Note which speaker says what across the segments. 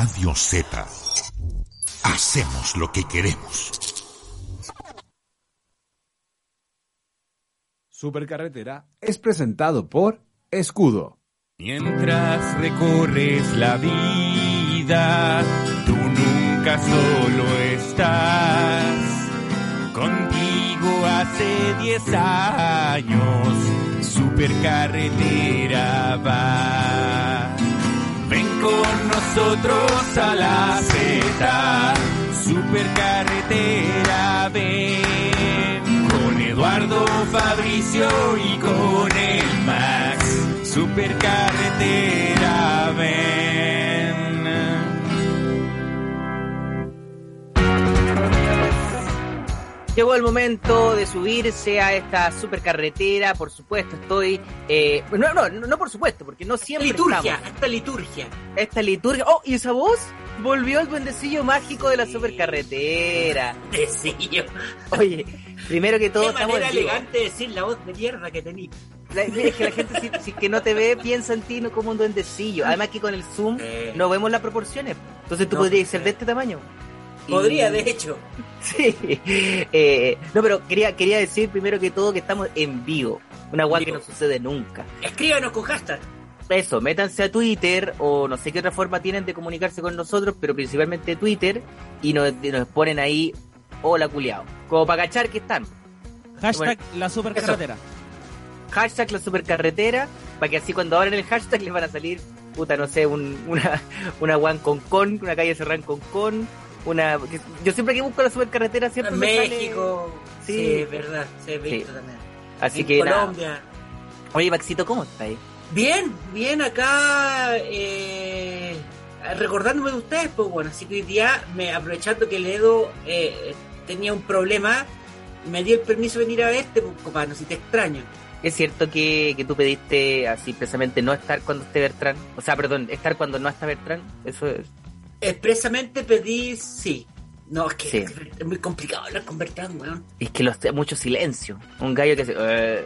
Speaker 1: Radio Z. Hacemos lo que queremos.
Speaker 2: Supercarretera es presentado por Escudo.
Speaker 3: Mientras recorres la vida, tú nunca solo estás. Contigo hace 10 años, supercarretera va. Ven con nosotros a la Z, supercarretera ven. Con Eduardo Fabricio y con el Max, supercarretera ven.
Speaker 4: Llegó el momento de subirse a esta supercarretera, por supuesto, estoy... Eh, no, no, no, por supuesto, porque no siempre
Speaker 5: Liturgia,
Speaker 4: estamos.
Speaker 5: esta liturgia.
Speaker 4: Esta liturgia... ¡Oh, y esa voz! Volvió el duendecillo mágico de la supercarretera.
Speaker 5: Decillo.
Speaker 4: Oye, primero que todo
Speaker 5: Qué
Speaker 4: estamos
Speaker 5: manera elegante de decir la voz de mierda que tenía.
Speaker 4: La- es que la gente si, si que no te ve piensa en ti no como un duendecillo. Además que con el zoom
Speaker 5: Eh.
Speaker 4: no vemos las proporciones. Entonces tú
Speaker 5: No,
Speaker 4: podrías ser
Speaker 5: eh.
Speaker 4: de este tamaño.
Speaker 5: Podría, de hecho.
Speaker 4: Sí. Eh, no, pero quería, quería decir primero que todo que estamos en vivo. Una guay que no sucede nunca.
Speaker 5: Escríbanos con hashtag.
Speaker 4: Eso, métanse a Twitter o no sé qué otra forma tienen de comunicarse con nosotros, pero principalmente Twitter y nos, ponen ahí, hola culiao. Como para cachar que están.
Speaker 6: Hashtag la supercarretera.
Speaker 4: Hashtag la supercarretera, para que así cuando abran el hashtag les van a salir, puta, no sé, un, una, una guan con con, una calle cerrada con con, una... Yo siempre que busco la supercarretera siempre
Speaker 5: En
Speaker 4: me sale-
Speaker 5: México.
Speaker 4: Sí.
Speaker 5: Sí, es verdad. Se he visto
Speaker 4: Sí.
Speaker 5: también.
Speaker 4: Así
Speaker 5: en
Speaker 4: que nada.
Speaker 5: Colombia.
Speaker 4: Oye, Maxito, ¿cómo está ahí?
Speaker 5: Bien, bien acá. Eh, recordándome de ustedes, pues bueno. Así que hoy día, me, aprovechando que Ledo eh, tenía un problema, me di el permiso de venir a verte, pues, compadre, si te extraño.
Speaker 4: ¿Es cierto que, que tú pediste así precisamente no estar cuando esté Bertrán? O sea, perdón, estar cuando no está Bertrán. Eso es...
Speaker 5: Expresamente pedí sí. No, es que
Speaker 4: Sí.
Speaker 5: es muy complicado hablar con Bertrand, weón.
Speaker 4: Es que los, mucho silencio. Un gallo que se... eh,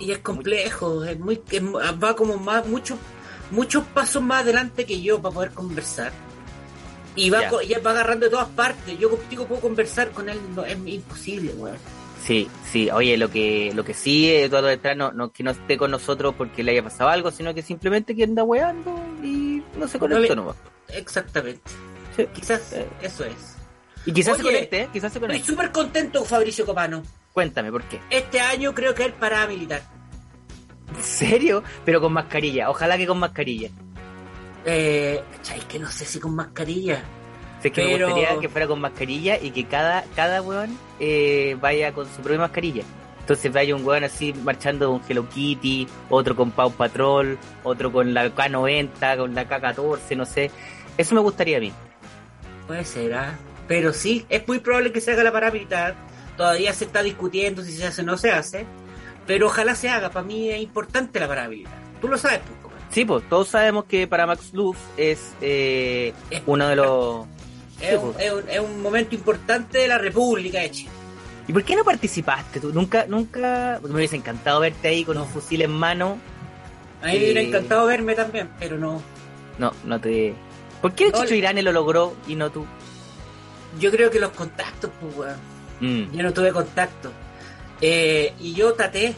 Speaker 5: Y es complejo, es muy, es- va como más, muchos, muchos pasos más adelante que yo para poder conversar. Y va,
Speaker 4: Ya.
Speaker 5: va agarrando de todas partes. Yo contigo puedo conversar con él, no, es imposible, weón.
Speaker 4: sí, sí. Oye, lo que lo que sí, Eduardo Bertrán, no, no que no esté con nosotros porque le haya pasado algo, sino que simplemente que anda weando y no se conectó
Speaker 5: le-
Speaker 4: nomás.
Speaker 5: Exactamente.
Speaker 4: Sí.
Speaker 5: Quizás
Speaker 4: Eh.
Speaker 5: eso es.
Speaker 4: Y quizás se
Speaker 5: Oye,
Speaker 4: conecte, ¿eh? Quizás se
Speaker 5: Estoy
Speaker 4: conecte.
Speaker 5: súper contento, Fabricio Copano.
Speaker 4: Cuéntame, ¿por qué?
Speaker 5: Este año creo que es paramilitar.
Speaker 4: ¿En serio? Pero con mascarilla. Ojalá que con mascarilla.
Speaker 5: Eh, ¿cachai? Que no sé si con mascarilla.
Speaker 4: Si es que
Speaker 5: Pero-
Speaker 4: me gustaría que fuera con mascarilla y que cada, cada weón eh, vaya con su propia mascarilla. Entonces vaya un weón así marchando con Hello Kitty, otro con Pau Patrol, otro con la K90, con la K14, no sé. Eso me gustaría a mí.
Speaker 5: Puede ser, ¿ah? Pero sí, es muy probable que se haga la paramilitar. Todavía se está discutiendo si se hace o no se hace. Pero ojalá se haga. Para mí es importante la paramilitar. Tú lo sabes, pues.
Speaker 4: Sí, pues todos sabemos que para Max Luz es eh,
Speaker 5: Es-
Speaker 4: uno de los...
Speaker 5: Es, un, es un- es un momento importante de la República de Chile.
Speaker 4: ¿Y por qué no participaste tú? Nunca, nunca... Me hubiese encantado verte ahí con un fusil en mano.
Speaker 5: A mí me hubiera
Speaker 4: Eh.
Speaker 5: encantado verme también, pero no.
Speaker 4: No, no te... ¿Por qué el Chicho Irane lo logró y no tú?
Speaker 5: Yo creo que los contactos, pues, weón.
Speaker 4: Mm.
Speaker 5: Yo no tuve contacto. Eh, y yo traté.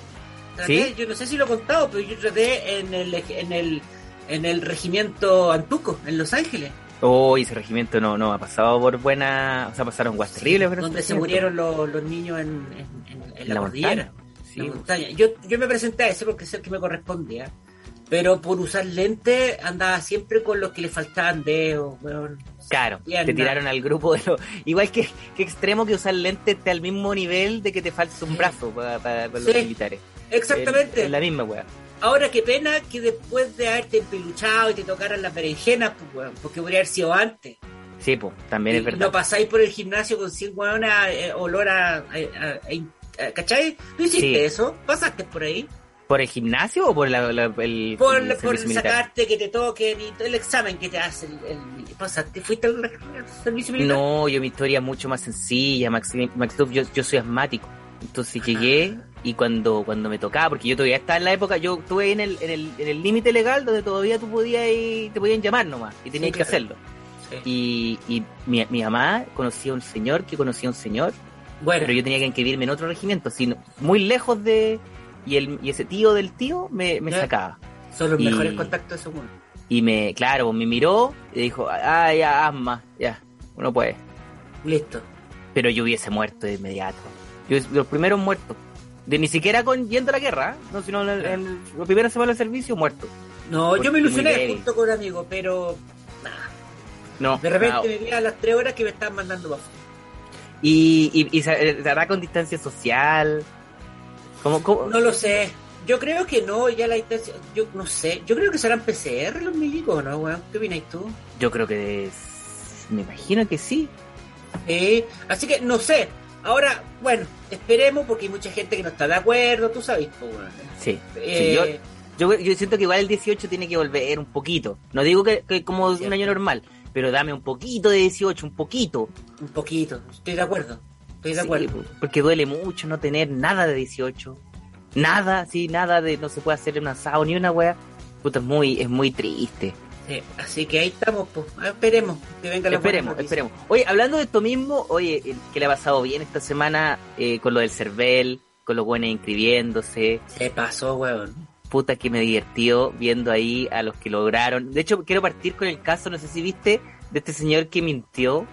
Speaker 5: traté
Speaker 4: ¿Sí?
Speaker 5: Yo no sé si lo he contado, pero yo traté en el, en el, en el regimiento Antuco, en Los Ángeles.
Speaker 4: Oh, y ese regimiento no, no, ha pasado por buena. O sea, pasaron guas terribles. pero
Speaker 5: donde se murieron los, los niños en, en- en- en la,
Speaker 4: la
Speaker 5: cordillera.
Speaker 4: montaña. Sí,
Speaker 5: la montaña. Yo, yo me presenté a ese porque es el que me correspondía. Pero por usar lentes andaba siempre con los que le faltaban dedos, weón.
Speaker 4: Claro, te tiraron al grupo de los. Igual que, que extremo que usar lentes esté al mismo nivel de que te falte un brazo para, para- para
Speaker 5: Sí.
Speaker 4: los militares.
Speaker 5: Exactamente.
Speaker 4: Es, la misma wea.
Speaker 5: Ahora qué pena que después de haberte empeluchado y te tocaran las berenjenas, pues, weón, porque haber sido antes.
Speaker 4: Sí, pues, también es verdad.
Speaker 5: no pasáis por el gimnasio con 100 weón a, eh, olor a, a- a- ¿Cachai? ¿No hiciste
Speaker 4: Sí.
Speaker 5: eso? ¿Pasaste por ahí?
Speaker 4: ¿Por el gimnasio o por la- la- el,
Speaker 5: Por,
Speaker 4: el
Speaker 5: por sacarte, que te toquen y todo el examen que te hace el. ¿Fuiste al, al servicio militar?
Speaker 4: No, yo mi historia es mucho más sencilla, Max, Max yo, yo soy asmático. Entonces llegué y cuando, cuando me tocaba, porque yo todavía estaba en la época, yo estuve en el en el en el límite legal donde todavía tú podías ir- te podían llamar nomás y tenías
Speaker 5: Sí,
Speaker 4: que
Speaker 5: claro.
Speaker 4: hacerlo.
Speaker 5: Sí.
Speaker 4: Y, y mi, mi mamá conocía a un señor que conocía a un señor,
Speaker 5: Bueno,
Speaker 4: pero yo tenía que inscribirme en otro regimiento, sino muy lejos de... Y, el, y ese tío del tío me, sacaba.
Speaker 5: son los
Speaker 4: y-
Speaker 5: mejores contactos de ese mundo.
Speaker 4: Y me, claro, me miró y dijo, ah, ya, asma, ya, uno puede.
Speaker 5: Listo.
Speaker 4: Pero yo hubiese muerto de inmediato. Yo, los primeros muertos. De ni siquiera con yendo a la guerra, ¿eh? no, sino en, el- en los primeros semanas de servicio, muerto.
Speaker 5: No,
Speaker 4: Porque
Speaker 5: yo me ilusioné junto con un amigo, pero nada.
Speaker 4: No,
Speaker 5: de repente
Speaker 4: no.
Speaker 5: me vi a las tres horas que me estaban mandando bajo.
Speaker 4: Y, y, y se se hará con distancia social. ¿Cómo, cómo?
Speaker 5: No lo sé. Yo creo que no, ya la. Yo no sé. Yo creo que serán PCR los médicos, ¿no, weón? ¿Qué opinas tú?
Speaker 4: Yo creo que es... Me imagino que sí.
Speaker 5: Eh, así que no sé. Ahora, bueno, esperemos porque hay mucha gente que no está de acuerdo, tú sabes, pues, weón.
Speaker 4: Sí. Sí,
Speaker 5: Eh,
Speaker 4: yo, yo, yo siento que igual el 18 tiene que volver un poquito. No digo que, que como un año normal, pero dame un poquito de 18, un poquito.
Speaker 5: Un poquito, estoy de acuerdo. Estoy de acuerdo.
Speaker 4: po, porque duele mucho no tener nada de 18. Nada, sí, nada de no se puede hacer un asado ni una wea. Puta, es muy, es muy triste.
Speaker 5: Sí, así que ahí estamos, pues. Esperemos que venga la
Speaker 4: Esperemos, esperemos. Oye, hablando de esto mismo, oye, que le ha pasado bien esta semana eh, con lo del CERVEL, con los buenos inscribiéndose.
Speaker 5: Se pasó, weón.
Speaker 4: Puta que me divertió viendo ahí a los que lograron. De hecho, quiero partir con el caso, no sé si viste, de este señor que mintió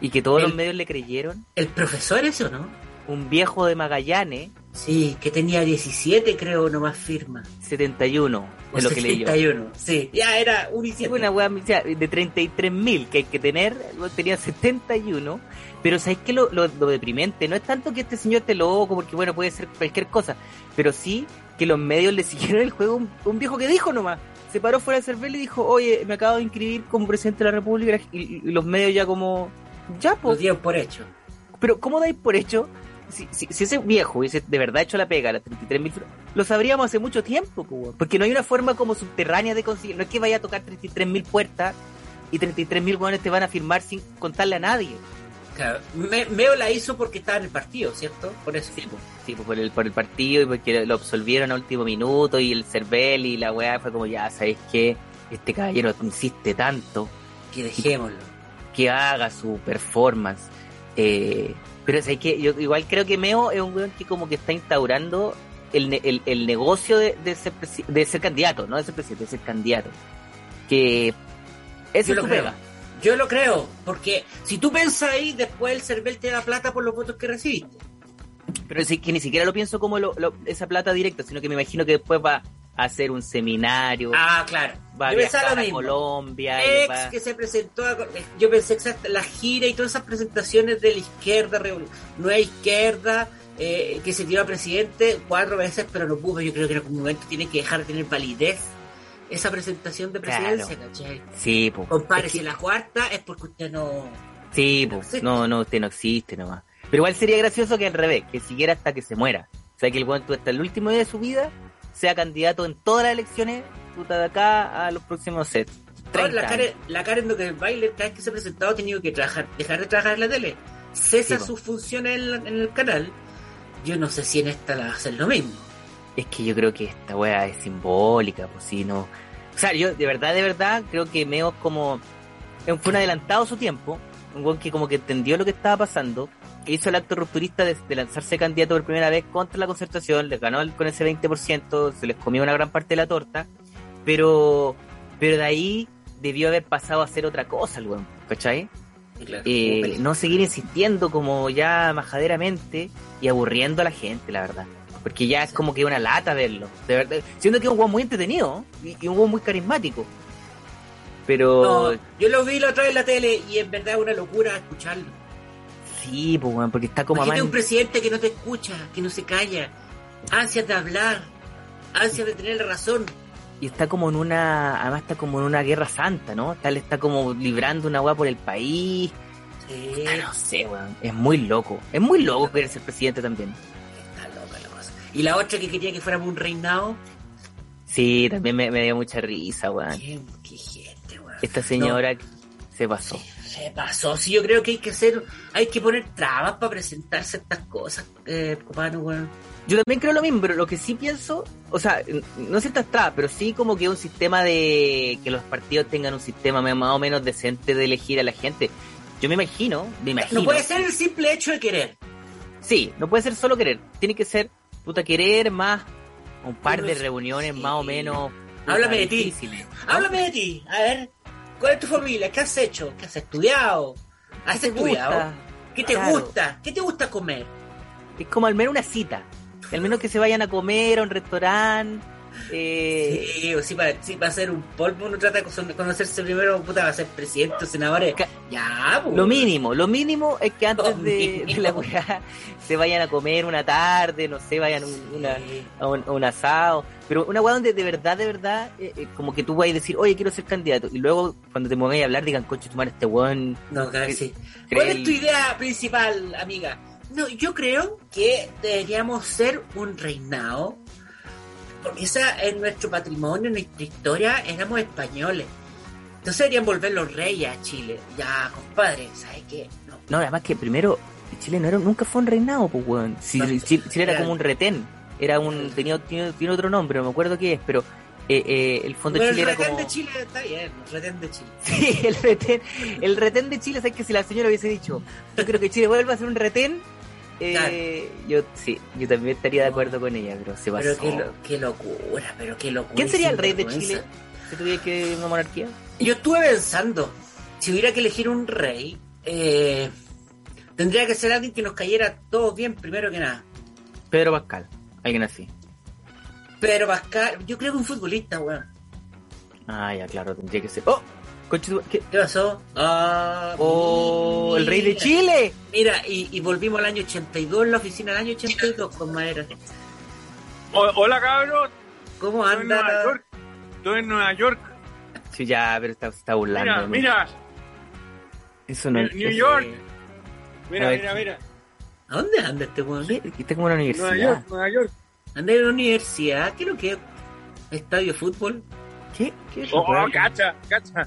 Speaker 4: y que todos
Speaker 5: El-
Speaker 4: los medios le creyeron.
Speaker 5: ¿El profesor ese o no?
Speaker 4: Un viejo de Magallanes,
Speaker 5: Sí, que tenía 17, creo, nomás firma.
Speaker 4: 71,
Speaker 5: O
Speaker 4: de lo que leyó.
Speaker 5: 71. Sí, ya era un
Speaker 4: una sea, de 33.000 que hay que tener, tenía 71, pero ¿sabes qué? Lo, lo, lo deprimente no es tanto que este señor esté loco, porque bueno, puede ser cualquier cosa, pero sí que los medios le siguieron el juego un, un viejo que dijo nomás. Se paró fuera del cervel y dijo, oye, me acabo de inscribir como presidente de la República y, y los medios ya como, ya,
Speaker 5: Lo
Speaker 4: pues,
Speaker 5: dieron por hecho.
Speaker 4: pero ¿cómo dais por hecho? Si, si, si ese viejo hubiese de verdad hecho la pega a las 33.000, lo sabríamos hace mucho tiempo, po, porque no hay una forma como subterránea de conseguir. No es que vaya a tocar 33.000 puertas y 33.000 hueones te van a firmar sin contarle a nadie.
Speaker 5: Claro, Me- Meo la hizo porque estaba en el partido, ¿cierto? Por eso.
Speaker 4: Sí, po, sí, po, por, el, por el partido y porque lo absolvieron a último minuto y el Cervel y la weá fue como, ya, ¿sabes qué? Este caballero insiste tanto
Speaker 5: Que dejémoslo.
Speaker 4: Que haga su performance. Eh, pero es que yo igual creo que Meo es un weón que como que está instaurando el, ne- el, el negocio de, de, ser de ser candidato, no de ser presidente, de ser candidato. Que eso es
Speaker 5: lo
Speaker 4: tu
Speaker 5: creo.
Speaker 4: pega.
Speaker 5: Yo lo creo, porque si tú pensas ahí, después el CERVEL te da plata por los votos que recibiste.
Speaker 4: Pero sí que ni siquiera lo pienso como lo- lo- esa plata directa, sino que me imagino que después va hacer un seminario,
Speaker 5: Ah, claro.
Speaker 4: va a
Speaker 5: yo pensaba
Speaker 4: viajar
Speaker 5: lo
Speaker 4: a
Speaker 5: mismo.
Speaker 4: Colombia.
Speaker 5: Ex
Speaker 4: va-
Speaker 5: que se presentó, a- yo pensé exacta, la gira y todas esas presentaciones de la izquierda, nueva izquierda, eh, que se tiró a presidente cuatro veces, pero no pudo. Yo creo que en algún momento tiene que dejar de tener validez esa presentación de presidencia, ¿cachai?
Speaker 4: Sí, po.
Speaker 5: Compadre,
Speaker 4: Es que-
Speaker 5: si la cuarta es porque usted no.
Speaker 4: Sí,
Speaker 5: No
Speaker 4: pues, no, no, usted no existe nomás. Pero igual sería gracioso que al revés, que siguiera hasta que se muera. O sea, que el tú hasta el último día de su vida sea candidato en todas las elecciones, puta de acá a los próximos set.
Speaker 5: Ahora,
Speaker 4: 30
Speaker 5: la. Karen, la Karen Duke-Bailer, cada vez que se ha presentado, ha tenido que trabajar, dejar de trabajar en la tele. Cesa
Speaker 4: Sí,
Speaker 5: sus funciones en, la- en el canal. Yo no sé si en esta la va a hacer lo mismo.
Speaker 4: Es que yo creo que esta wea es simbólica, pues si no. O sea, yo de verdad, de verdad, creo que Meo como. Fue un adelantado su tiempo, un weón que como que entendió lo que estaba pasando, que hizo el acto rupturista de, de lanzarse candidato por primera vez contra la concertación, les ganó el- con ese 20%, se les comió una gran parte de la torta, pero pero de ahí debió haber pasado a hacer otra cosa el weón, ¿cachai?
Speaker 5: Y claro,
Speaker 4: Eh, no seguir insistiendo como ya majaderamente y aburriendo a la gente, la verdad. Porque ya es como que una lata verlo. De verdad. Siendo que es un juego muy entretenido y, y un juego muy carismático. Pero
Speaker 5: No, yo lo vi la otra vez en la tele y en verdad es una locura escucharlo.
Speaker 4: Sí, pues porque está como
Speaker 5: Imagínate
Speaker 4: man-
Speaker 5: un presidente que no te escucha, que no se calla, ansias de hablar, ansias de tener la razón.
Speaker 4: y está como en una, además está como en una guerra santa, ¿no? Tal está como librando una weá por el país.
Speaker 5: Sí,
Speaker 4: Ah, no sé, weón. Es muy loco. Es muy loco querer ser presidente también.
Speaker 5: está loca la cosa. Y la otra que quería que fuéramos un reinado,
Speaker 4: Sí, también me, me dio mucha risa, weón.
Speaker 5: qué, qué gente, weón.
Speaker 4: Esta señora se pasó.
Speaker 5: Se pasó, sí, yo creo que hay que hacer, hay que poner trabas para presentar ciertas cosas, eh, copano, weón.
Speaker 4: Yo también creo lo mismo, pero lo que sí pienso, o sea, no ciertas trabas, pero sí como que un sistema de que los partidos tengan un sistema más o menos decente de elegir a la gente. Yo me imagino, me imagino.
Speaker 5: No puede ser el simple hecho de querer.
Speaker 4: Sí, no puede ser solo querer, tiene que ser puta querer más un par de
Speaker 5: Unos-
Speaker 4: reuniones
Speaker 5: sí.
Speaker 4: más o menos.
Speaker 5: Háblame de ti. Háblame de ti. A ver, ¿cuál es tu familia? ¿Qué has hecho? ¿Qué has estudiado? ¿Has
Speaker 4: ¿Qué te
Speaker 5: estudiado?
Speaker 4: gusta?
Speaker 5: ¿Qué te
Speaker 4: Claro.
Speaker 5: gusta? ¿Qué te gusta comer?
Speaker 4: Es como al menos una cita. Al menos que se vayan a comer a un restaurante. Eh,
Speaker 5: Sí, o si para, si para hacer un polvo uno trata de con- conocerse primero, puta, va a ser presidente o senadores. Ya, pues.
Speaker 4: Lo mínimo, lo mínimo es que antes de, la weá se vayan a comer una tarde, no sé, vayan a un, una- a un, a un asado. Pero una weá donde de verdad, de verdad, eh, eh, como que tú vas a decir, oye, quiero ser candidato. Y luego, cuando te pongas a hablar, digan, coche, tomar este weón.
Speaker 5: No, claro sí. ¿Cuál es tu idea principal, amiga? No, yo creo que deberíamos ser un reinado. Porque esa es nuestro patrimonio, nuestra historia, éramos españoles. Entonces deberían volver los reyes a Chile. Ya, compadre, ¿sabes qué? No.
Speaker 4: No, además que primero, Chile no era, nunca fue un reinado, pues weón. Si-
Speaker 5: No,
Speaker 4: Chile, Chile era como un retén. Era un, tenía, tiene, tiene otro nombre, no me acuerdo qué es, pero eh, eh, el fondo
Speaker 5: Pero
Speaker 4: Chile
Speaker 5: el
Speaker 4: era
Speaker 5: retén
Speaker 4: como...
Speaker 5: de Chile está bien, el retén de Chile.
Speaker 4: Sí, el retén, el retén de Chile, ¿sabes que si la señora hubiese dicho, yo creo que Chile vuelva a ser un retén? Eh, yo sí, yo también estaría de acuerdo con ella, pero se pasó.
Speaker 5: Pero qué, lo- qué locura, pero qué locura.
Speaker 4: ¿Quién sería el rey de. Chile si tuviera que una monarquía?
Speaker 5: Yo estuve pensando, si hubiera que elegir un rey, eh, tendría que ser alguien que nos cayera todos bien, primero que nada.
Speaker 4: Pedro Pascal, alguien así.
Speaker 5: Pero Pascal, yo creo que un futbolista, weón.
Speaker 4: Ah, ya, claro, tendría que ser. ¡Oh! ¿Qué?
Speaker 5: ¿Qué pasó? Ah,
Speaker 4: ¡Oh! ¡El rey de. Chile!
Speaker 5: Mira, y, y volvimos al año 82, en la oficina del año 82 con madera.
Speaker 7: O- hola cabros,
Speaker 5: ¿Cómo
Speaker 7: estoy en Nueva
Speaker 5: anda?
Speaker 7: York. Estoy en Nueva York.
Speaker 4: Sí, ya, pero está, está burlando.
Speaker 7: Mira, mira,
Speaker 4: Eso no
Speaker 7: New- New
Speaker 4: eso-
Speaker 7: York. Mira,
Speaker 4: ver.
Speaker 7: mira, mira.
Speaker 5: ¿A dónde anda este weón?
Speaker 4: Está como en una universidad.
Speaker 7: Nueva York, Nueva York.
Speaker 5: Anda en la universidad, ¿qué es lo que es? ¿Estadio de fútbol?
Speaker 4: ¿Qué? ¿Qué es
Speaker 7: Oh, oh, cacha, cacha.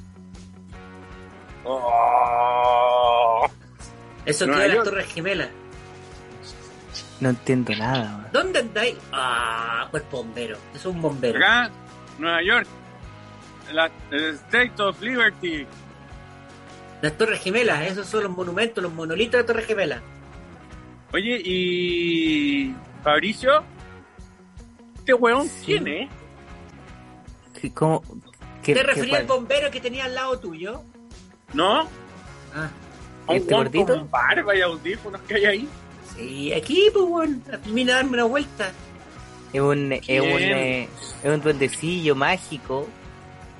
Speaker 7: Oh.
Speaker 5: Eso queda en las. Torres Gemelas.
Speaker 4: No entiendo nada.
Speaker 5: ¿Dónde andáis? Ah, pues bombero. Eso es un bombero.
Speaker 7: Acá, Nueva York. La, el State of Liberty.
Speaker 5: Las Torres Gemelas, esos son los monumentos, los monolitos de Torres Gemelas.
Speaker 7: Oye, y. Fabricio. Este weón,
Speaker 4: Sí.
Speaker 7: ¿quién es?
Speaker 4: ¿Qué- ¿Cómo? ¿Qué,
Speaker 5: ¿Te
Speaker 4: qué-
Speaker 5: refería al bombero que tenía al lado tuyo?
Speaker 7: ¿No?
Speaker 5: Ah,
Speaker 7: A un
Speaker 4: ¿Este gordito?
Speaker 7: con barba y audífonos que hay ahí.
Speaker 5: sí, aquí, pues, weón. Mira, darme una vuelta.
Speaker 4: Es un, es un, eh, es un duendecillo mágico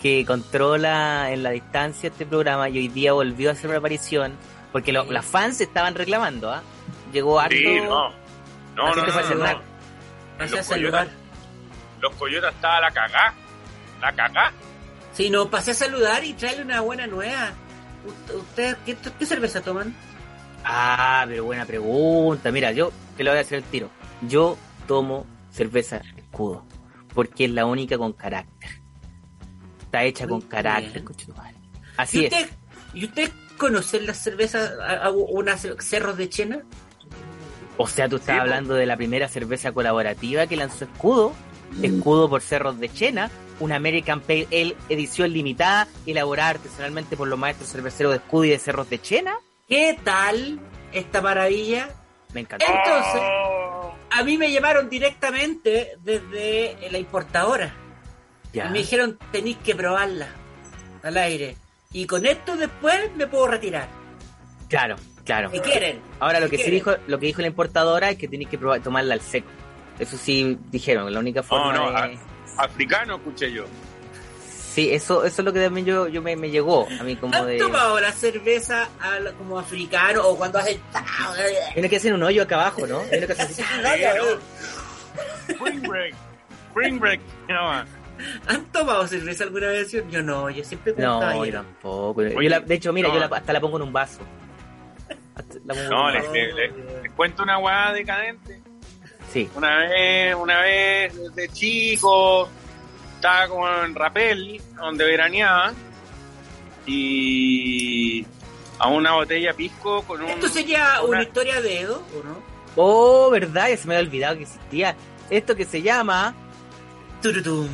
Speaker 4: que controla en la distancia este programa y hoy día volvió a hacer una aparición porque lo- las fans estaban reclamando, ¿ah? Llegó harto.
Speaker 7: Sí, no. No, no, no,
Speaker 5: a
Speaker 7: no.
Speaker 5: Pasé a
Speaker 7: Los
Speaker 5: saludar.
Speaker 7: Los coyotas estaban la cagá. La cagá.
Speaker 5: Sí, no, pasé a saludar y traerle una buena nueva. ¿Ustedes qué, qué cerveza toman?
Speaker 4: Ah, pero buena pregunta. Mira, yo te lo voy a hacer el tiro. Yo tomo cerveza escudo porque es la única con carácter. Está hecha con carácter, conchetumare.
Speaker 5: ¿Y
Speaker 4: Así es.
Speaker 5: ¿Y ustedes conocen las cervezas, a- a- unas cerros de Chena?
Speaker 4: O sea, tú estás
Speaker 7: Sí,
Speaker 4: hablando de la primera cerveza colaborativa que lanzó Escudo. Escudo por Cerros de Chena, una American Pale Ale edición limitada, elaborada artesanalmente por los maestros cerveceros de Escudo y de Cerros de Chena.
Speaker 5: ¿Qué tal esta maravilla?
Speaker 4: Me encantó.
Speaker 5: Entonces, a mí me llamaron directamente desde la importadora.
Speaker 4: Ya.
Speaker 5: Y me dijeron, tenéis que probarla al aire. Y con esto después me puedo retirar.
Speaker 4: Claro, claro.
Speaker 5: Si quieren.
Speaker 4: Ahora lo que sí dijo, lo que dijo la importadora es que tenéis que probar, tomarla al seco. Eso sí dijeron, la única forma
Speaker 7: no,
Speaker 4: de...
Speaker 7: ah. Africano, escuché yo.
Speaker 4: Sí, eso, eso es lo que también yo, yo me, me llegó a mí como
Speaker 5: ¿Han
Speaker 4: de...
Speaker 5: tomado la cerveza como africano o cuando hacen...
Speaker 4: Tiene que hacer un hoyo acá abajo, ¿no? Tiene que hacer así.
Speaker 7: Spring Break. Spring Break. llama.
Speaker 5: ¿Han tomado cerveza alguna vez? Yo no, yo siempre
Speaker 4: No, yo tampoco. Yo la- de hecho, mira,
Speaker 7: no.
Speaker 4: yo la- hasta la pongo en un vaso. Hasta la pongo en
Speaker 7: No,
Speaker 4: un
Speaker 7: le-
Speaker 4: vaso.
Speaker 7: le- le- les cuento una weá decadente.
Speaker 4: Sí.
Speaker 7: Una vez, una vez de chico, estaba como en Rapel, donde veraneaba, y a una botella pisco con un...
Speaker 5: ¿Esto sería una
Speaker 7: una-
Speaker 5: historia de Edo o no?
Speaker 4: Oh, verdad, ya se me había olvidado que existía. Esto que se llama.
Speaker 5: Turutum.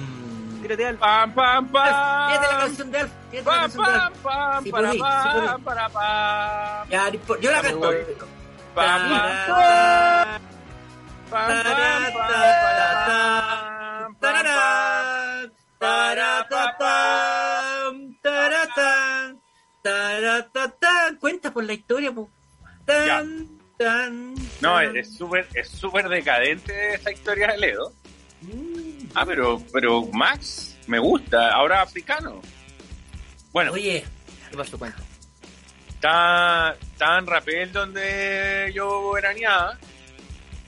Speaker 4: Tírate al-
Speaker 7: Pam, pam, pam.
Speaker 5: Fíjate la canción de Alf. Fíjate la
Speaker 7: Pam,
Speaker 5: canción de
Speaker 7: pam,
Speaker 5: Alf.
Speaker 7: pam,
Speaker 5: Sí
Speaker 7: para,
Speaker 5: sí
Speaker 7: pam,
Speaker 5: podí.
Speaker 7: para, pam.
Speaker 5: Ya, yo la canto.
Speaker 7: Pam, pam, pam.
Speaker 5: Cuenta por la historia, po. Tan, tan,
Speaker 7: No,
Speaker 5: tan.
Speaker 7: es súper es súper decadente esa historia de Ledo.
Speaker 5: Mm.
Speaker 7: Ah, pero, pero Max, me gusta. Ahora africano. Bueno,
Speaker 5: Oye,
Speaker 4: ¿Qué pasó? Cuenta.
Speaker 7: está, está en Rapel donde yo veraneaba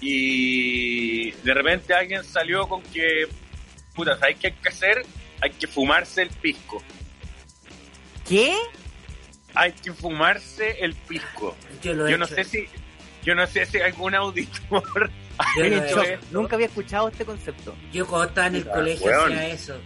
Speaker 7: y de repente alguien salió con que, puta, ¿sabes qué hay que hacer? Hay que fumarse el pisco.
Speaker 4: ¿Qué?
Speaker 7: Hay que fumarse el pisco.
Speaker 5: yo lo he
Speaker 7: Yo no
Speaker 5: hecho.
Speaker 7: sé si, yo no sé si algún auditor ha
Speaker 5: he.
Speaker 4: Nunca había escuchado este concepto.
Speaker 5: Yo cuando estaba en el
Speaker 7: Ah,
Speaker 5: colegio hacía eso.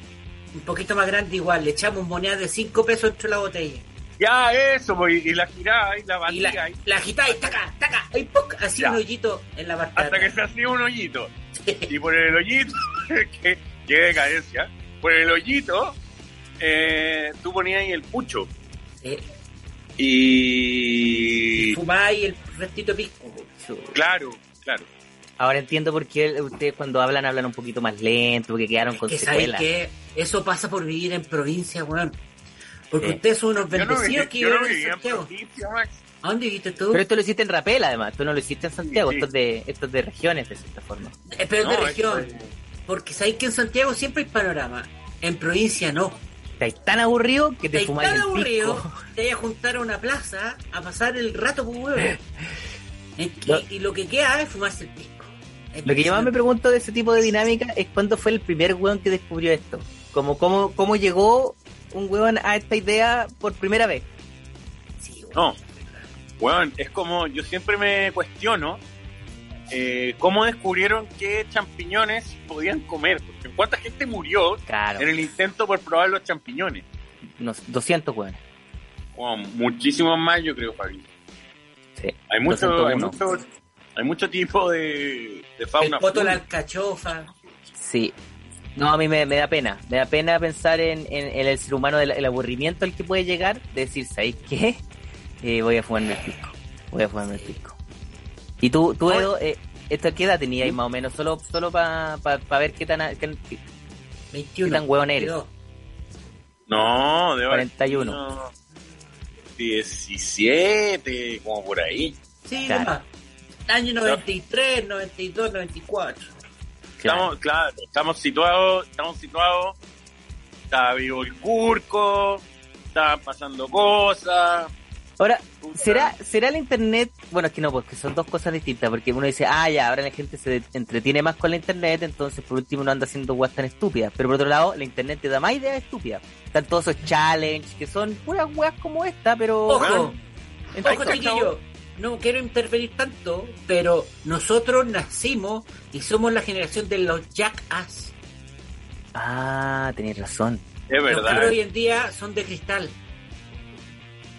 Speaker 5: Un poquito más grande igual, le echamos monedas de 5 pesos entre la botella.
Speaker 7: Ya, eso, pues, y la giraba y la
Speaker 5: Y
Speaker 7: batía
Speaker 5: la,
Speaker 7: ahí,
Speaker 5: la agitáis, taca, taca, y ¡puc! así
Speaker 7: Ya.
Speaker 5: un hoyito en la parte de
Speaker 7: hasta que se hacía un hoyito. Y por el hoyito, que, que decadencia, por el hoyito, eh, tú ponías ahí el pucho.
Speaker 5: Sí.
Speaker 7: Y.
Speaker 5: Y fumáis el restito pisco.
Speaker 7: Claro, claro.
Speaker 4: Ahora entiendo por qué ustedes cuando hablan hablan un poquito más lento, porque quedaron con
Speaker 5: que
Speaker 4: secuelas.
Speaker 5: que eso pasa por vivir en provincia, weón. Porque
Speaker 4: Sí.
Speaker 5: ustedes son unos
Speaker 7: no,
Speaker 5: bendecidos que
Speaker 7: yo no
Speaker 5: viven en Santiago.
Speaker 7: provincia.
Speaker 5: ¿A dónde viviste tú?
Speaker 4: Pero esto lo hiciste en Rapel, además. Tú no lo hiciste en Santiago.
Speaker 7: Sí, sí.
Speaker 4: Esto, es de, esto es de regiones, de cierta forma.
Speaker 5: Eh, pero es de región. Porque sabéis que en Santiago siempre hay panorama. En provincia no.
Speaker 4: Estás tan aburrido que te
Speaker 5: Estáis
Speaker 4: fumáis
Speaker 5: tan
Speaker 4: el
Speaker 5: aburrido,
Speaker 4: pisco.
Speaker 5: te vas a juntar a una plaza a pasar el rato por huevo. Y lo que queda es fumarse el pisco. Es
Speaker 4: Lo que yo más me pregunto de ese tipo de dinámica es cuándo fue el primer weón que descubrió esto. Como, cómo, cómo llegó un weón a esta idea por primera vez.
Speaker 5: Sí, weón.
Speaker 7: No. Bueno, es como yo siempre me cuestiono eh, cómo descubrieron que champiñones podían comer. Porque cuánta gente murió
Speaker 4: Claro,
Speaker 7: en el intento por probar los champiñones.
Speaker 4: unos 200 weones.
Speaker 7: Bueno, muchísimos más, yo creo, Fabi.
Speaker 4: Sí.
Speaker 7: Hay mucho, hay
Speaker 4: 201.
Speaker 7: mucho, hay mucho tipo de, de
Speaker 5: El
Speaker 7: fauna.
Speaker 5: poto, la alcachofa.
Speaker 4: Sí. No, a mí me, me da pena. Me da pena pensar en, en- en el ser humano, del el aburrimiento al que puede llegar, de decir, ¿sabes qué? Eh, voy a fumarme el pisco. Voy a fumarme el pisco. Y tú, tú Edo, eh, ¿esto qué edad tenías más o menos? Solo, solo para ver qué tan, qué-
Speaker 5: 21.
Speaker 4: ¿Qué tan hueón eres?
Speaker 5: 22.
Speaker 7: No, de
Speaker 4: 41.
Speaker 7: 17, como por ahí.
Speaker 5: Sí,
Speaker 4: Claro.
Speaker 5: nomás. Año 93, 92, 94.
Speaker 7: Estamos, claro, estamos situados, estamos situados, está vivo el curco, estaban pasando cosas.
Speaker 4: Ahora, ¿será, ¿será el internet? Bueno, es que no, porque son dos cosas distintas, porque uno dice, ah, ya, ahora la gente se entretiene más con la internet, entonces por último no anda haciendo weas tan estúpidas. Pero por otro lado, la internet te da más ideas estúpidas. Están todos esos challenges, que son puras weas como esta, pero...
Speaker 5: Ojo, ojo chiquillo, no quiero intervenir tanto, pero nosotros nacimos y somos la generación de los jackass.
Speaker 4: Ah, tenés razón.
Speaker 7: Es
Speaker 5: Los
Speaker 7: verdad.
Speaker 5: que hoy en día son de cristal.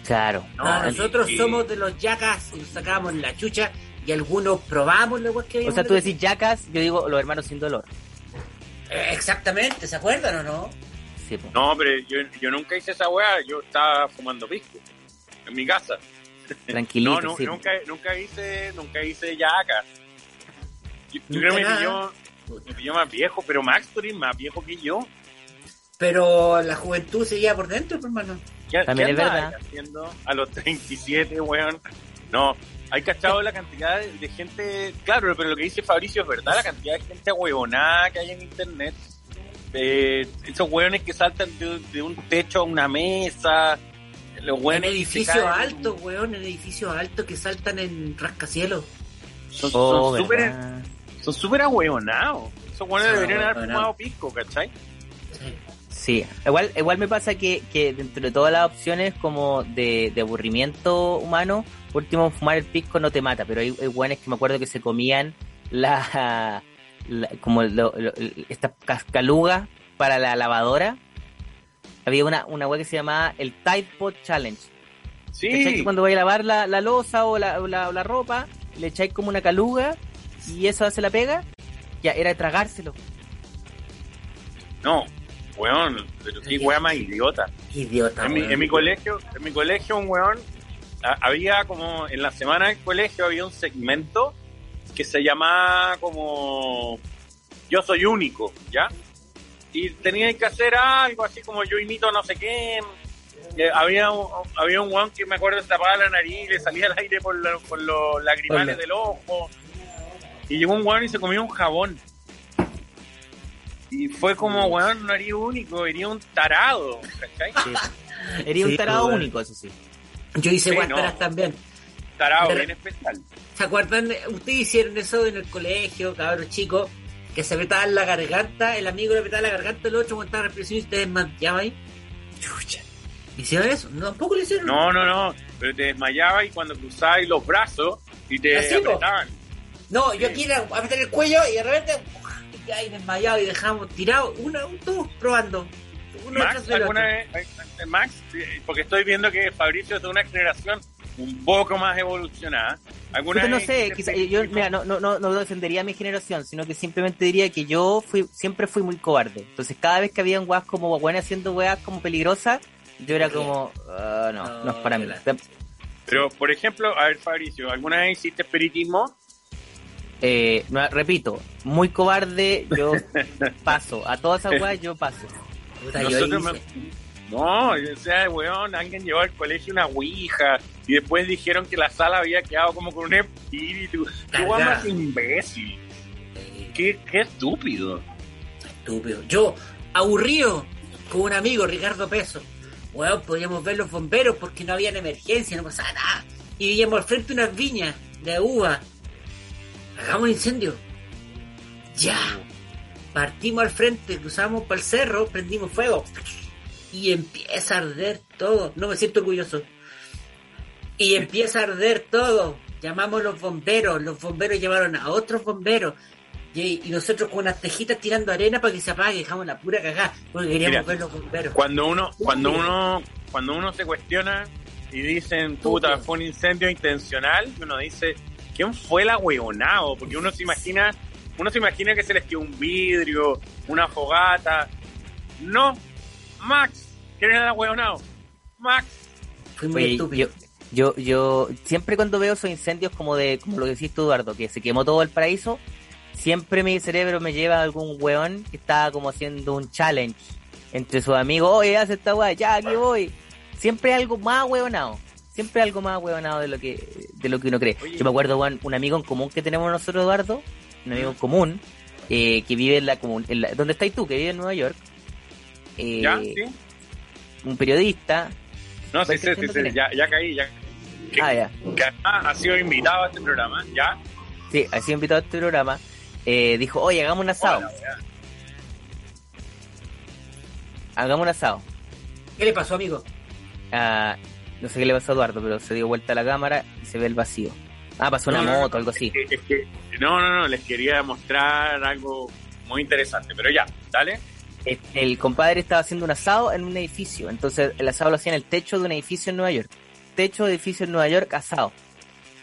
Speaker 4: Claro.
Speaker 7: No,
Speaker 5: Ah, nosotros somos de los jackass y nos sacábamos la chucha y algunos probamos la weá que
Speaker 4: O sea, tú
Speaker 5: de-
Speaker 4: decís yacas, yo digo los hermanos sin dolor.
Speaker 5: Eh, Exactamente, ¿se acuerdan o no?
Speaker 4: Sí, po.
Speaker 7: No, pero yo, yo nunca hice esa weá, yo estaba fumando pisco en mi casa.
Speaker 4: Tranquilito,
Speaker 7: No, no,
Speaker 4: sí.
Speaker 7: nunca, nunca hice, nunca hice yaca. Yo, creo que me pilló, me pilló más viejo, pero Max eres más viejo que yo.
Speaker 5: Pero la juventud se lleva por dentro, pues, hermano.
Speaker 7: ¿Qué,
Speaker 4: También
Speaker 7: qué
Speaker 4: es verdad.
Speaker 7: haciendo a los 37, weón? No, hay cachado la cantidad de, de gente, claro, pero lo que dice Fabricio es verdad, la cantidad de gente huevonada que hay en internet. Eh, esos hueones que saltan de, de un techo a una mesa, los
Speaker 5: En edificios altos, weón, en edificios altos que saltan en rascacielos.
Speaker 7: Son
Speaker 4: Oh,
Speaker 7: son súper son súper ahueonados. Esos hueones
Speaker 5: Son
Speaker 7: deberían haber fumado pisco, ¿cachai?
Speaker 4: Sí, igual, igual me pasa que, que dentro de todas las opciones como de, de aburrimiento humano, por último fumar el pisco no te mata, pero hay, hay guanes que me acuerdo que se comían la, la- como lo- lo- estas cascalugas para la lavadora. Había una, una wea que se llamaba el Tide Pod Challenge.
Speaker 7: Sí,
Speaker 4: Que cuando vais a lavar la, la losa o la, o la, o la ropa, le echáis como una caluga y eso hace la pega, ya era tragárselo.
Speaker 7: No, weón, pero qué weá más idiota.
Speaker 5: Idiota,
Speaker 7: En mi, en mi colegio, en mi colegio, un weón, a- había como, en la semana del colegio había un segmento que se llamaba como Yo soy único, ¿ya? Y tenía que hacer algo así como yo imito no sé qué. Eh, había, un- había un weón que me acuerdo se tapaba la nariz y le salía el aire por, la- por los lagrimales
Speaker 5: Hola.
Speaker 7: del ojo. Y llegó un weón y se comió un jabón. Y fue como, weón, no haría único, sería un tarado, ¿cachai?
Speaker 4: Era
Speaker 5: Sí,
Speaker 4: un tarado único, eso sí.
Speaker 5: Yo hice
Speaker 7: Sí,
Speaker 5: guantaras
Speaker 7: no.
Speaker 5: también.
Speaker 7: Tarado,
Speaker 5: Pero-
Speaker 7: bien especial.
Speaker 5: ¿Se acuerdan? Ustedes hicieron eso en el colegio, cabros chicos, que se apretaban la garganta, el amigo le apretaba la garganta, el otro aguantaba la respiración y ustedes desmayaban ahí. Chucha. ¿Hicieron eso? No, tampoco lo hicieron.
Speaker 7: No, no, no, pero te desmayabas y cuando cruzabas los brazos y te
Speaker 5: Así, po.
Speaker 7: apretaban.
Speaker 5: No, yo aquí era apretar el cuello y de repente y ahí desmayado y dejamos tirado, una, un, dos, probando. Uno
Speaker 7: Max,
Speaker 5: tras del
Speaker 7: ¿alguna
Speaker 5: otro.
Speaker 7: vez, Max, porque estoy viendo que Fabricio es de una generación un poco más evolucionada. ¿Alguna
Speaker 4: Puta, no sé, quizá,
Speaker 7: este
Speaker 4: yo mira, no, no, no, no defendería a mi generación, sino que simplemente diría que yo fui siempre fui muy cobarde. Entonces cada vez que había un weas como weas haciendo weas como peligrosas, yo era como, ah, no, no,
Speaker 5: No,
Speaker 4: es para mí.
Speaker 5: la-
Speaker 7: Pero, por ejemplo, a ver, Fabricio, ¿alguna vez hiciste espiritismo?
Speaker 4: Eh, no, repito, muy cobarde, yo paso. A todas esas weas yo paso.
Speaker 5: Puta, yo
Speaker 7: Nosotros
Speaker 5: hice-
Speaker 7: me- No, o sea, weón, alguien llevó al colegio una ouija y después dijeron que la sala había quedado como con un espíritu. Qué más imbécil. Qué, qué estúpido.
Speaker 5: Estúpido. Yo, aburrido, con un amigo, Ricardo Peso. Weón, podíamos ver los bomberos porque no había emergencia, no pasaba nada. Y veíamos al frente unas viñas de uva. Hagamos un incendio. Ya. Partimos al frente, cruzamos para el cerro, prendimos fuego. Y empieza a arder todo. No me siento orgulloso. Y empieza a arder todo. Llamamos a los bomberos. Los bomberos llamaron a otros bomberos. Y, y nosotros con unas tejitas tirando arena para que se apague, dejamos la pura cagada, porque queríamos
Speaker 7: Mira,
Speaker 5: ver los bomberos.
Speaker 7: Cuando uno, cuando uno, cuando uno se cuestiona y dicen, puta, fue un incendio intencional, y uno dice, ¿quién fue el ahueonado? Porque uno se imagina, uno se imagina que se les quedó un vidrio, una fogata. No, Max, ¿quién era el ahueonado? Max.
Speaker 5: Fui muy
Speaker 4: Oye,
Speaker 5: estúpido.
Speaker 4: yo, yo, yo siempre cuando veo esos incendios como de, como lo que decís tú, Eduardo, que se quemó todo el paraíso, siempre mi cerebro me lleva a algún weón que estaba como haciendo un challenge entre sus amigos, oye, haz esta weá, ya aquí voy. Siempre algo más weonado. Siempre algo más weonado de lo que, de lo que uno cree.
Speaker 7: Oye.
Speaker 4: Yo me acuerdo, weón, un amigo en común que tenemos nosotros, Eduardo, un amigo en común, eh, que vive en la común, en la, ¿dónde estás tú? Que vive en Nueva York. Eh,
Speaker 7: ¿Ya? ¿Sí?
Speaker 4: Un periodista.
Speaker 7: No, sí,
Speaker 4: ¿Cuál
Speaker 7: sí, sí, sí, ya, ya caí, ya. Que,
Speaker 4: Ah, ya.
Speaker 7: que además ha sido invitado a este programa, ¿ya?
Speaker 4: Sí, ha sido invitado a este programa. Eh, dijo, oye, hagamos un asado.
Speaker 7: Hola.
Speaker 4: Hagamos un asado.
Speaker 5: ¿Qué le pasó, amigo?
Speaker 4: Ah, no sé qué le pasó a Eduardo, pero se dio vuelta a la cámara y se ve el vacío. Ah, pasó una
Speaker 7: no,
Speaker 4: moto, algo así.
Speaker 7: Es que- es que- no, no, no, les quería mostrar algo muy interesante, pero ya, dale.
Speaker 4: El, el compadre estaba haciendo un asado en un edificio. Entonces, el asado lo hacía en el techo de un edificio en Nueva York. Techo de edificio en Nueva York, asado.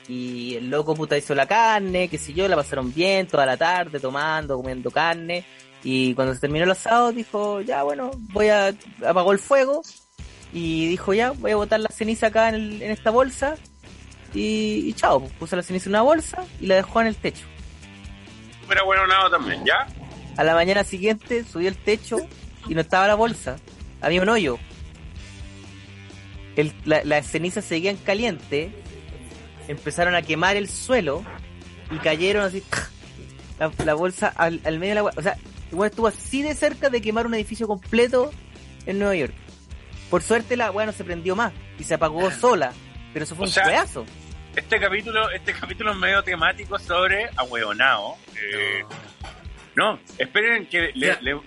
Speaker 4: Y el loco puta hizo la carne, qué sé yo, la pasaron bien toda la tarde, tomando, comiendo carne. Y cuando se terminó el asado, dijo, ya bueno, voy a... apagó el fuego. Y dijo, ya, voy a botar la ceniza acá en, el- en esta bolsa. Y, y chao, pues, puso la ceniza en una bolsa y la dejó en el techo.
Speaker 7: Pero bueno, nada también, ¿ya?
Speaker 4: A la mañana siguiente subió el techo y no estaba la bolsa. Había un hoyo. El- la- las cenizas seguían calientes. Empezaron a quemar el suelo y cayeron así. La, la bolsa al, al medio de la agua. O sea, igual estuvo así de cerca de quemar un edificio completo en Nueva York. Por suerte la agua no se prendió más y se apagó sola. Pero eso fue
Speaker 7: O
Speaker 4: un
Speaker 7: sea,
Speaker 4: pedazo.
Speaker 7: Este capítulo, este capítulo es medio temático sobre ahueonao. Eh, no, esperen que le,
Speaker 5: Ya.
Speaker 7: le- le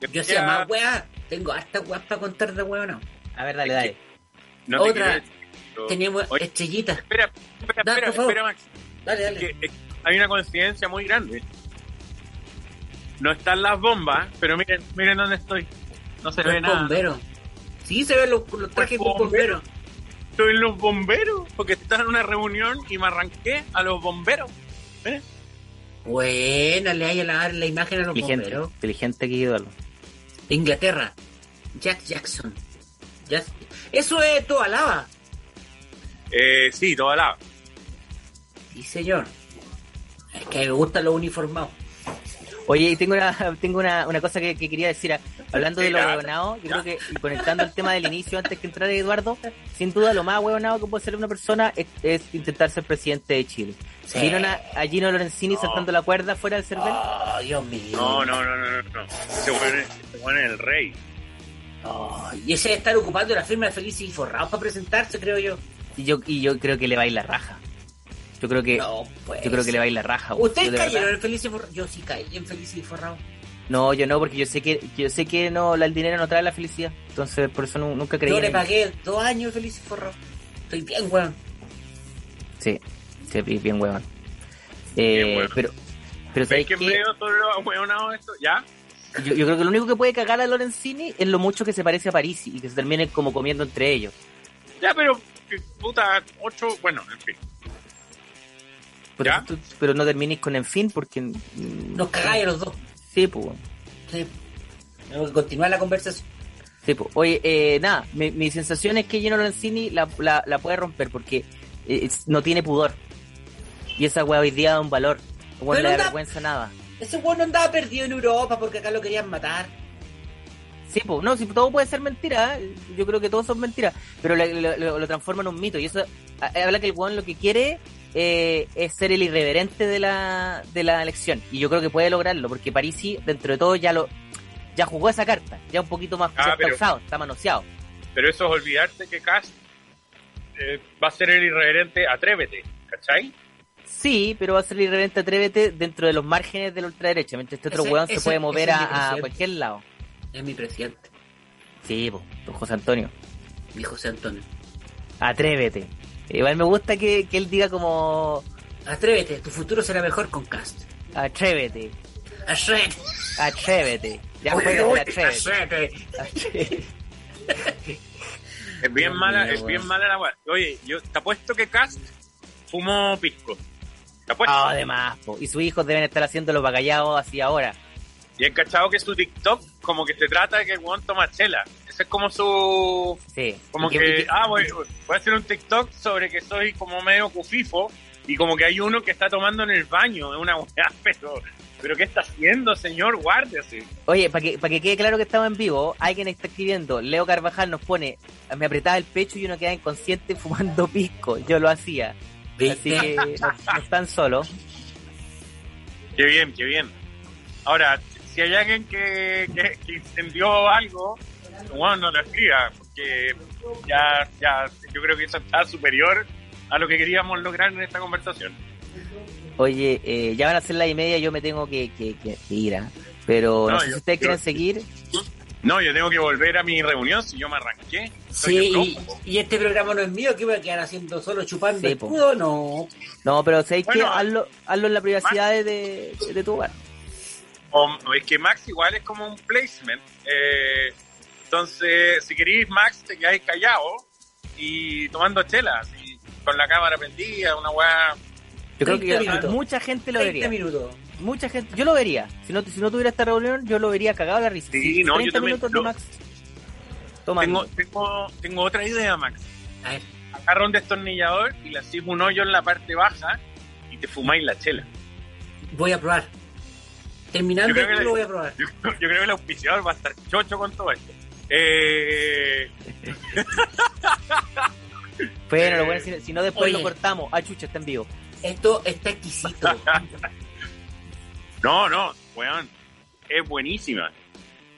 Speaker 5: Yo
Speaker 7: voy
Speaker 5: hacía
Speaker 7: a-
Speaker 5: más weá. Tengo hasta weá para contar de ¿no?
Speaker 4: A ver, dale, dale.
Speaker 7: No te
Speaker 5: Otra.
Speaker 7: pero- Oye,
Speaker 5: estrellitas.
Speaker 7: espera, espera,
Speaker 5: Da,
Speaker 7: espera,
Speaker 5: por favor.
Speaker 7: espera, Max.
Speaker 5: Dale, dale.
Speaker 7: que, eh, hay una coincidencia muy grande. No están las bombas, pero miren, miren dónde estoy. No se ve
Speaker 5: los
Speaker 7: nada.
Speaker 5: bomberos. Sí, se ven los, los trajes de
Speaker 7: Los
Speaker 5: bomberos.
Speaker 7: Estoy en los bomberos, porque estaba en una reunión y me arranqué a los bomberos. ¿eh?
Speaker 5: Buena, le hay a la imagen a los
Speaker 4: Inteligente,
Speaker 5: bomberos.
Speaker 4: inteligente que ídolo.
Speaker 5: Inglaterra. Jack Jackson. Jack- Eso es toda lava.
Speaker 7: Eh, sí, toda la.
Speaker 5: Sí, señor. Es que me gustan los uniformados.
Speaker 4: Oye, y tengo una, tengo una, una cosa que, que quería decir. Hablando de lo huevonado, yo creo que, conectando el tema del inicio antes que entrara Eduardo, sin duda lo más huevonado que puede ser una persona es, es intentar ser presidente de Chile.
Speaker 5: Sí.
Speaker 4: ¿Vieron a, a Gino Lorenzini saltando la cuerda fuera del cervel?
Speaker 5: Oh, Dios mío.
Speaker 7: No, no, no, no, no. ese weón es el rey.
Speaker 5: Oh, y ese de estar ocupando la firma de Felices y Forrados para presentarse, creo yo.
Speaker 4: Y yo, y yo creo que le va a ir la raja. Yo creo que,
Speaker 5: No, pues.
Speaker 4: yo creo que le va a ir la raja. weón.
Speaker 5: ¿Ustedes cayeron
Speaker 4: verdad-
Speaker 5: en Felices y Forrados? Yo sí caí en Felices y Forrados.
Speaker 4: No, yo no, porque yo sé que, yo sé que no, el dinero no trae la felicidad. Entonces, por eso nu- nunca creí.
Speaker 5: Yo le pagué dos años de Felices y Forrados. Estoy bien, weón.
Speaker 4: Sí, sí, bien, bien huevón. Eh,
Speaker 7: Bien huevón.
Speaker 4: Pero, pero
Speaker 7: ¿Veis
Speaker 4: ¿sabes
Speaker 7: que
Speaker 4: qué?
Speaker 7: todo lo huevonado esto? ¿Ya?
Speaker 4: Yo, yo creo que lo único que puede cagar a Lorenzini es lo mucho que se parece a París y que se terminen como comiendo entre ellos.
Speaker 7: Ya, pero, puta, ocho, bueno, en fin.
Speaker 4: Pero,
Speaker 7: ¿Ya?
Speaker 4: tú- pero no termines con en fin porque...
Speaker 5: Nos cagáis a los dos.
Speaker 4: Sí, pues.
Speaker 5: Sí. Tenemos que continuar la conversación.
Speaker 4: Sí, pues. Oye, eh, nada, mi, mi sensación es que Gino Lorenzini la, la, la puede romper porque eh, no tiene pudor. Y esa weá hoy día da un valor. No le da- vergüenza nada.
Speaker 5: Ese weón no andaba perdido en Europa porque acá lo querían matar.
Speaker 4: Sí, pues, no, si todo puede ser mentira, ¿eh? yo creo que todo son mentiras, pero lo, lo- lo- lo transforma en un mito y eso habla que el weón lo que quiere eh, es ser el irreverente de la, de la elección y yo creo que puede lograrlo porque Parisi dentro de todo ya lo ya jugó esa carta, ya un poquito más
Speaker 7: Ah,
Speaker 4: está
Speaker 7: pero-
Speaker 4: usado, está manoseado.
Speaker 7: Pero eso es olvidarte que Cass eh, va a ser el irreverente Atrévete, ¿cachai?
Speaker 4: Sí, pero va a ser el irreverente atrévete dentro de los márgenes de la ultraderecha, mientras este otro
Speaker 5: Ese-
Speaker 4: weón se puede mover a, cualquier lado.
Speaker 5: Es mi presidente,
Speaker 4: Sí, pues, don José Antonio.
Speaker 5: mi José Antonio.
Speaker 4: Atrévete. Igual me gusta que, que él diga como
Speaker 5: Atrévete, tu futuro será mejor con Cast.
Speaker 4: atrévete.
Speaker 5: Atrévete.
Speaker 4: Atrévete. Ya
Speaker 5: Uy,
Speaker 4: juega
Speaker 5: uy,
Speaker 4: atrévete.
Speaker 5: atrévete.
Speaker 7: Es bien mala, es bien mala la weá. Oye, yo te apuesto que Cast fumó pisco.
Speaker 4: Ah, además, po. y sus hijos deben estar haciendo los bagallados así ahora.
Speaker 7: Y he cachado que su TikTok como que se trata de que el weón toma chela. Ese es como su...
Speaker 4: Sí.
Speaker 7: Como que,
Speaker 4: y
Speaker 7: ah, voy, voy a hacer un TikTok sobre que soy como medio cufifo y como que hay uno que está tomando en el baño, es una weá, pero, pero ¿qué está haciendo, señor? Guárdese.
Speaker 4: Oye, para que, para que quede claro que estamos en vivo, alguien está escribiendo, Leo Carvajal nos pone, me apretaba el pecho y uno quedaba inconsciente fumando pisco. Yo lo hacía. Así que no, están solos.
Speaker 7: Qué bien, qué bien. Ahora, si hay alguien que, que, que incendió algo, bueno, no lo escriba, porque ya, ya, yo creo que eso está superior a lo que queríamos lograr en esta conversación.
Speaker 4: Oye, eh, ya van a ser las y media, yo me tengo que, que- ir, ¿ah? Pero no,
Speaker 7: No,
Speaker 4: sé si ustedes
Speaker 7: yo-
Speaker 4: quieren seguir.
Speaker 7: No, yo tengo que volver a mi reunión si yo me arranqué.
Speaker 5: Sí, y, este programa no es mío, que voy a quedar haciendo solo chupando
Speaker 4: Sí,
Speaker 5: escudo, no.
Speaker 4: No, pero ¿sabéis
Speaker 7: Bueno,
Speaker 4: qué? Hazlo, hazlo en la privacidad de, de, de tu hogar.
Speaker 7: Es que Max igual es como un placement. Eh, entonces, si queréis Max, te quedáis callado y tomando chelas y con la cámara prendida, una weá.
Speaker 4: Yo creo que
Speaker 5: 30 minutos.
Speaker 4: mucha gente lo
Speaker 5: 30
Speaker 4: vería.
Speaker 5: minutos.
Speaker 4: Mucha gente, yo lo vería. Si no, si no tuviera esta reunión, yo lo vería cagado la risa.
Speaker 7: Sí, no, yo
Speaker 4: 30
Speaker 7: también
Speaker 4: minutos de Max.
Speaker 7: Tengo, tengo, tengo otra idea, Max.
Speaker 5: A ver,
Speaker 7: Agarra un destornillador y le hacís un hoyo en la parte baja y te fumáis la chela.
Speaker 5: voy a probar. Terminando
Speaker 7: Yo la-
Speaker 5: lo voy a probar.
Speaker 7: Yo, yo creo que el auspiciador va a estar chocho con todo esto. Eh,
Speaker 4: Bueno, lo
Speaker 7: Eh,
Speaker 4: si, si no después
Speaker 5: oye.
Speaker 4: lo cortamos. Ah, chucha, está en vivo.
Speaker 5: Esto está exquisito.
Speaker 7: no, no, weón. Es buenísima.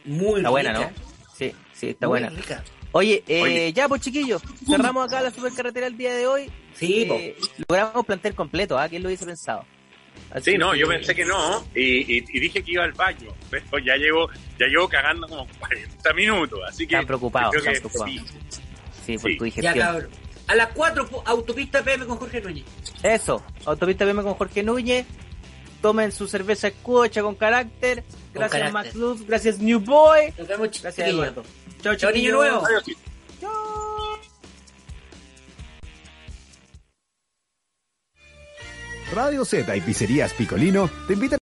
Speaker 5: Muy
Speaker 4: Está buena, ¿no? Sí, sí, está
Speaker 5: muy
Speaker 4: buena.
Speaker 5: rica.
Speaker 4: Oye, eh,
Speaker 7: Oye.
Speaker 4: ya pues chiquillos, cerramos acá la supercarretera el día de hoy.
Speaker 5: Sí.
Speaker 4: Eh, logramos plantel completo, ¿ah? ¿Quién lo hubiese pensado? Así
Speaker 7: Sí, no, yo pensé que no y, y- y dije que iba al baño, pero ya llevo, ya llevo cagando como 40 minutos, así que...
Speaker 4: Están preocupados, están
Speaker 7: sí.
Speaker 4: Sí, por
Speaker 7: Sí.
Speaker 4: tu
Speaker 5: Ya,
Speaker 4: digestión.
Speaker 5: cabrón. A las 4, autopista PM con Jorge Núñez.
Speaker 4: Eso, Autopista PM con Jorge Núñez. Tomen su cerveza escucha con carácter. Gracias
Speaker 5: carácter.
Speaker 4: Max Luz, gracias New Boy.
Speaker 5: Nos vemos,
Speaker 4: Gracias. Eduardo. Chao,
Speaker 5: Chao, niño nuevo.
Speaker 2: Radio Z y Pizzerías Picolino te invitan